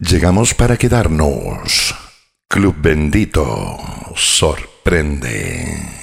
Llegamos para quedarnos. Club Bendito sorprende.